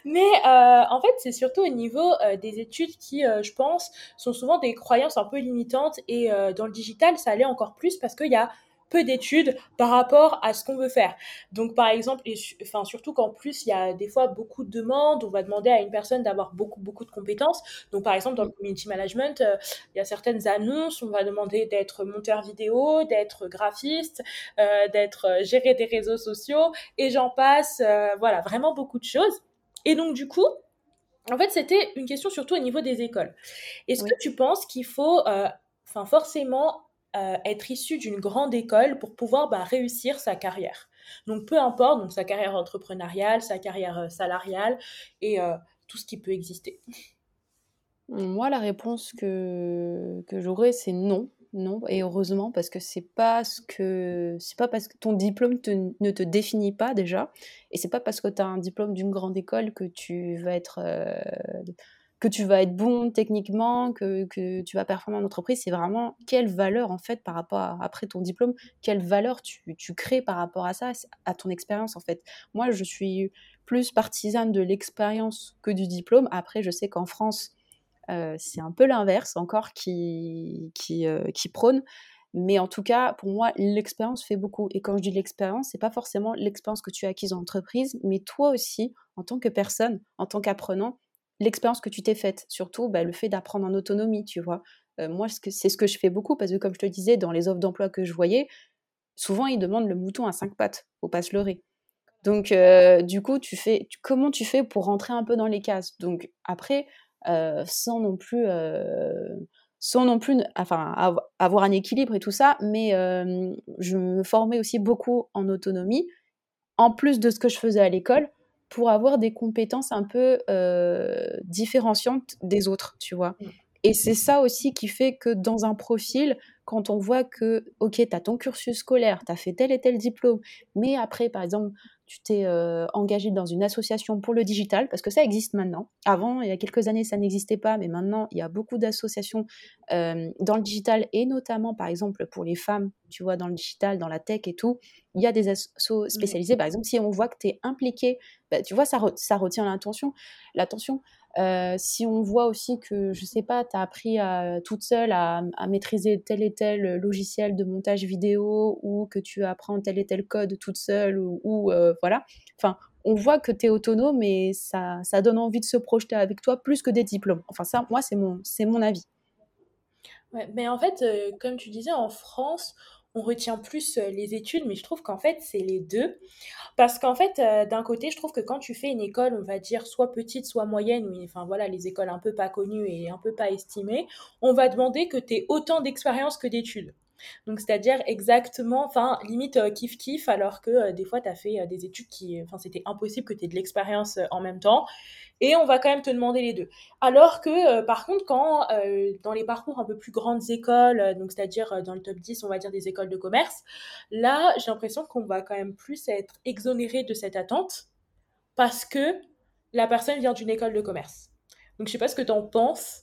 [SPEAKER 1] Mais euh, en fait, c'est surtout au niveau des études qui, je pense, sont souvent des croyances un peu limitantes. Et dans le digital, ça allait encore plus parce qu'il y a peu d'études par rapport à ce qu'on veut faire. Donc, par exemple, et, enfin, surtout qu'en plus, il y a des fois beaucoup de demandes. On va demander à une personne d'avoir beaucoup, beaucoup de compétences. Donc, par exemple, dans le community management, euh, il y a certaines annonces. On va demander d'être monteur vidéo, d'être graphiste, euh, d'être euh, géré des réseaux sociaux et j'en passe. voilà, vraiment beaucoup de choses. Et donc, du coup, en fait, c'était une question surtout au niveau des écoles. Est-ce que tu penses qu'il faut, enfin, forcément euh, être issu d'une grande école pour pouvoir bah, réussir sa carrière. Donc peu importe, donc sa carrière entrepreneuriale, sa carrière euh, salariale et euh, tout ce qui peut exister.
[SPEAKER 2] Moi, la réponse que, que j'aurais, c'est non. Non, et heureusement, parce que c'est pas ce que c'est pas parce que ton diplôme ne te définit pas déjà, et c'est pas parce que tu as un diplôme d'une grande école que tu vas être que tu vas être bon techniquement, que, que tu vas performer en entreprise, c'est vraiment quelle valeur en fait par rapport à, après ton diplôme, quelle valeur tu, tu, crées par rapport à ça, à ton expérience en fait. Moi, je suis plus partisane de l'expérience que du diplôme. Après, je sais qu'en France, euh, c'est un peu l'inverse encore qui, qui, euh, qui prône. Mais en tout cas, pour moi, l'expérience fait beaucoup. Et quand je dis l'expérience, c'est pas forcément l'expérience que tu as acquise en entreprise, mais toi aussi, en tant que personne, en tant qu'apprenant, l'expérience que tu t'es faite, surtout bah, le fait d'apprendre en autonomie, tu vois. Euh, moi, c'est ce que je fais beaucoup parce que, comme je te disais, dans les offres d'emploi que je voyais, souvent ils demandent le mouton à cinq pattes, faut pas se leurrer. Donc, euh, du coup, tu fais, comment tu fais pour rentrer un peu dans les cases? Donc, après, sans non plus sans non plus enfin, avoir un équilibre et tout ça, mais je me formais aussi beaucoup en autonomie, en plus de ce que je faisais à l'école, pour avoir des compétences un peu différenciantes des autres, tu vois. Mmh. Et c'est ça aussi qui fait que dans un profil, quand on voit que, ok, tu as ton cursus scolaire, tu as fait tel et tel diplôme, mais après, par exemple, tu t'es euh, engagé dans une association pour le digital, parce que ça existe maintenant. Avant, il y a quelques années, ça n'existait pas, mais maintenant, il y a beaucoup d'associations euh, dans le digital, et notamment, par exemple, pour les femmes, tu vois, dans le digital, dans la tech et tout, il y a des assos spécialisés. Par exemple, si on voit que tu es impliqué, bah, tu vois, ça, ça retient l'attention. L'attention. Euh, si on voit aussi que, je sais pas, tu as appris à, toute seule à, maîtriser tel et tel logiciel de montage vidéo ou que tu apprends tel et tel code toute seule ou, euh, voilà. Enfin, on voit que tu es autonome et ça, ça donne envie de se projeter avec toi plus que des diplômes. Enfin, ça, moi, c'est mon, mon avis.
[SPEAKER 1] Mais en fait, euh, comme tu disais, en France, on retient plus euh, les études, mais je trouve qu'en fait, c'est les deux. Parce qu'en fait, euh, d'un côté, je trouve que quand tu fais une école, on va dire, soit petite, soit moyenne, mais enfin voilà, les écoles un peu pas connues et un peu pas estimées, on va demander que tu aies autant d'expérience que d'études. Donc, c'est-à-dire exactement, enfin, limite euh, kiff-kiff, alors que des fois, tu as fait des études qui, enfin, c'était impossible que tu aies de l'expérience en même temps et on va quand même te demander les deux. Alors que, euh, par contre, quand euh, dans les parcours un peu plus grandes écoles, euh, donc c'est-à-dire dans le top 10, on va dire des écoles de commerce, là, j'ai l'impression qu'on va quand même plus être exonéré de cette attente parce que la personne vient d'une école de commerce. Donc, je sais pas ce que tu en penses.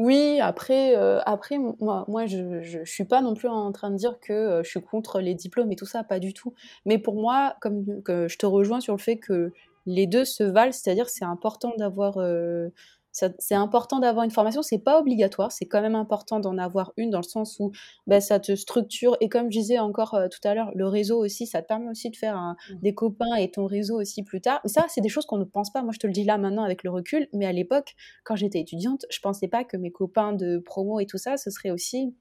[SPEAKER 2] Oui, après, après moi, je, ne suis pas non plus en train de dire que je suis contre les diplômes et tout ça, pas du tout. Mais pour moi, comme je te rejoins sur le fait que les deux se valent, c'est-à-dire c'est important d'avoir euh, c'est important d'avoir une formation, c'est pas obligatoire, c'est quand même important d'en avoir une dans le sens où bah, ça te structure et comme je disais encore euh, tout à l'heure, le réseau aussi, ça te permet aussi de faire mmh. des copains et ton réseau aussi plus tard. Mais ça, c'est des choses qu'on ne pense pas. Moi, je te le dis là maintenant avec le recul, mais à l'époque, quand j'étais étudiante, je pensais pas que mes copains de promo et tout ça, ce serait aussi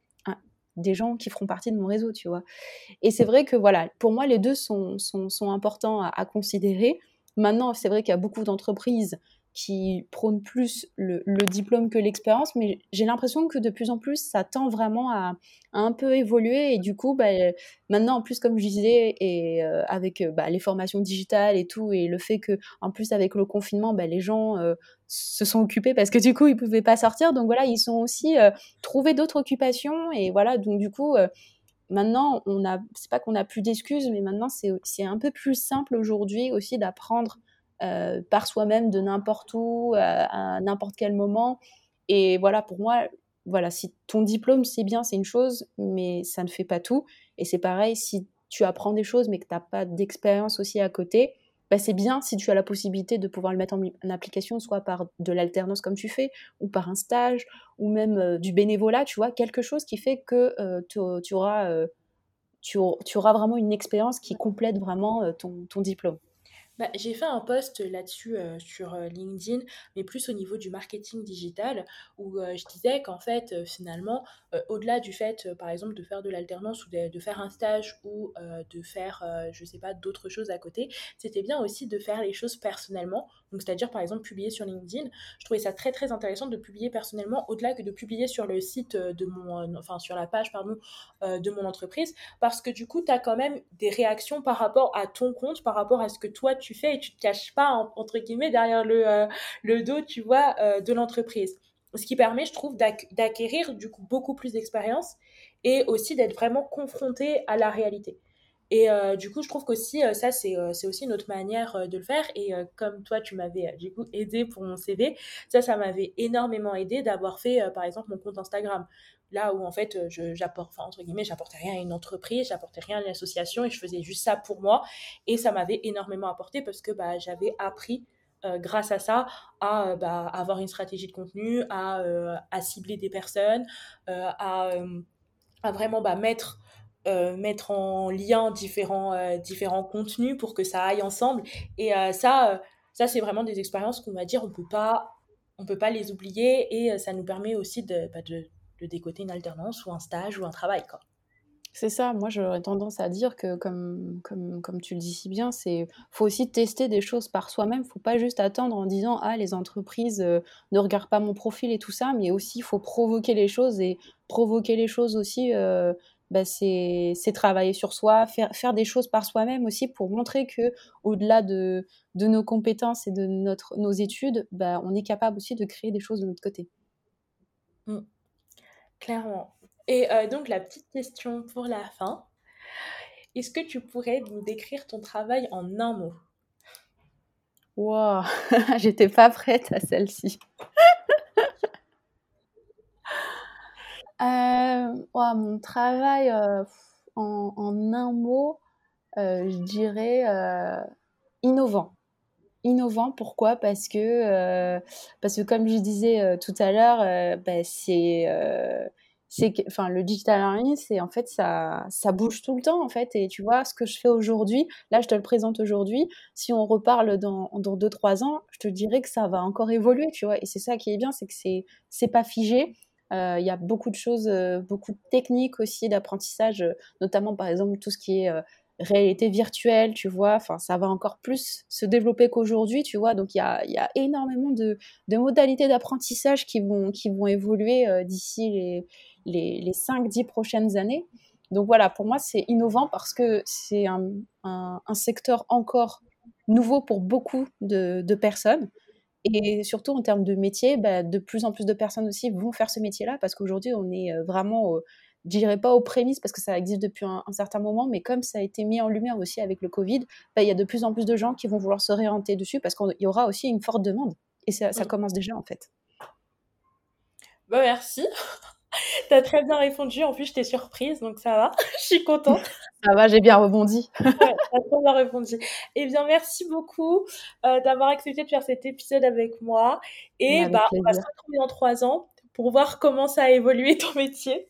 [SPEAKER 2] des gens qui feront partie de mon réseau, tu vois. Et c'est vrai que voilà, pour moi, les deux sont, sont, importants à considérer. Maintenant, c'est vrai qu'il y a beaucoup d'entreprises qui prônent plus le, diplôme que l'expérience, mais j'ai l'impression que de plus en plus, ça tend vraiment à, un peu évoluer. Et du coup, bah, maintenant, en plus, comme je disais, et euh, avec euh, bah, les formations digitales et tout, et le fait que, en plus, avec le confinement, bah, les gens euh, se sont occupés parce que du coup, ils ne pouvaient pas sortir. Donc voilà, ils sont aussi trouvé d'autres occupations. Et voilà, donc du coup maintenant, on a, c'est pas qu'on a plus d'excuses, mais maintenant c'est un peu plus simple aujourd'hui aussi d'apprendre euh, par soi-même de n'importe où, à, n'importe quel moment. Et voilà, pour moi, voilà, si ton diplôme c'est bien, c'est une chose, mais ça ne fait pas tout. Et c'est pareil, si tu apprends des choses, mais que tu n'as pas d'expérience aussi à côté, bah, c'est bien si tu as la possibilité de pouvoir le mettre en, application, soit par de l'alternance comme tu fais, ou par un stage, ou même euh, du bénévolat, tu vois, quelque chose qui fait que euh, tu, auras, euh, auras vraiment une expérience qui complète vraiment ton diplôme.
[SPEAKER 1] Bah, j'ai fait un post là-dessus euh, sur euh, LinkedIn, mais plus au niveau du marketing digital, où euh, je disais qu'en fait, finalement, au-delà du fait, par exemple, de faire de l'alternance ou de, faire un stage ou de faire, je sais pas, d'autres choses à côté, c'était bien aussi de faire les choses personnellement. Donc, c'est-à-dire, par exemple, publier sur LinkedIn. Je trouvais ça très, très intéressant de publier personnellement, au-delà que de publier sur le site de mon, enfin, sur la page, pardon, de mon entreprise, parce que du coup, tu as quand même des réactions par rapport à ton compte, par rapport à ce que toi, tu tu fais et tu te caches pas, entre guillemets, derrière le, euh, le dos, tu vois, euh, de l'entreprise. Ce qui permet, je trouve, d'acquérir du coup beaucoup plus d'expérience et aussi d'être vraiment confronté à la réalité. Et euh, du coup, je trouve qu'aussi, ça, c'est aussi une autre manière de le faire. Et comme toi, tu m'avais du coup aidé pour mon CV, ça, ça m'avait énormément aidé d'avoir fait, par exemple, mon compte Instagram là où en fait euh, j'apporte entre guillemets j'apportais rien à une entreprise j'apportais rien à une association et je faisais juste ça pour moi. Et ça m'avait énormément apporté parce que bah, j'avais appris euh, grâce à ça à euh, bah, avoir une stratégie de contenu à, à cibler des personnes à, vraiment bah, mettre mettre en lien différents différents contenus pour que ça aille ensemble. Et ça ça c'est vraiment des expériences qu'on va dire on peut pas on peut pas les oublier et ça nous permet aussi de, bah, de de décoter une alternance ou un stage ou un travail. Quoi.
[SPEAKER 2] C'est ça, moi j'aurais tendance à dire que comme, comme, comme tu le dis si bien, c'est faut aussi tester des choses par soi-même, faut pas juste attendre en disant ah les entreprises euh, ne regardent pas mon profil et tout ça, mais aussi il faut provoquer les choses et provoquer les choses aussi euh, bah, c'est travailler sur soi, faire, faire des choses par soi-même aussi pour montrer que au-delà de, de nos compétences et de notre, nos études, bah, on est capable aussi de créer des choses de notre côté.
[SPEAKER 1] Mmh. Clairement. Et euh, donc, la petite question pour la fin. Est-ce que tu pourrais nous décrire ton travail en un mot?
[SPEAKER 2] Wow, j'étais pas prête à celle-ci. euh, mon travail euh, en, en, un mot, euh, je dirais innovant. Innovant, pourquoi? Parce que, parce que comme je disais tout à l'heure, bah, c'est c'est enfin le digital learning c'est en fait ça ça bouge tout le temps en fait. Et tu vois ce que je fais aujourd'hui là je te le présente aujourd'hui. Si on reparle dans dans deux trois ans je te dirais que ça va encore évoluer tu vois. Et c'est ça qui est bien c'est que c'est c'est pas figé. Euh, il y a beaucoup de choses euh, beaucoup de techniques aussi d'apprentissage notamment par exemple tout ce qui est euh, réalité virtuelle, tu vois, enfin ça va encore plus se développer qu'aujourd'hui, tu vois, donc il y a, énormément de, modalités d'apprentissage qui vont, évoluer d'ici les, les, les 5-10 prochaines années. Donc voilà, pour moi, c'est innovant parce que c'est un, secteur encore nouveau pour beaucoup de, de, personnes. Et surtout en termes de métier, bah, de plus en plus de personnes aussi vont faire ce métier-là parce qu'aujourd'hui, on est euh, vraiment, je dirais pas aux prémices parce que ça existe depuis un, certain moment, mais comme ça a été mis en lumière aussi avec le Covid, bah, il y a de plus en plus de gens qui vont vouloir se réorienter dessus parce qu'il y aura aussi une forte demande. Et ça, ça mmh. commence déjà en fait.
[SPEAKER 1] Bah, merci. T'as très bien répondu. En plus, j'étais surprise, donc ça va. Je suis contente.
[SPEAKER 2] Ça va, j'ai bien rebondi.
[SPEAKER 1] ouais, t'as très bien répondu. Eh bien, merci beaucoup euh, d'avoir accepté de faire cet épisode avec moi. Et bah, on va se retrouver dans trois ans pour voir comment ça a évolué ton métier.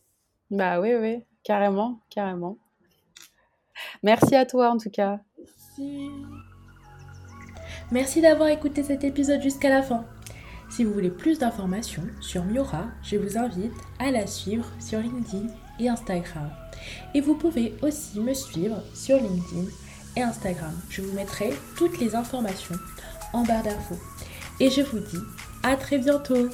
[SPEAKER 2] Bah oui, oui, carrément, carrément. Merci à toi en tout cas.
[SPEAKER 1] Merci. D'avoir écouté cet épisode jusqu'à la fin. Si vous voulez plus d'informations sur Miora, je vous invite à la suivre sur LinkedIn et Instagram. Et vous pouvez aussi me suivre sur LinkedIn et Instagram. Je vous mettrai toutes les informations en barre d'infos. Et je vous dis à très bientôt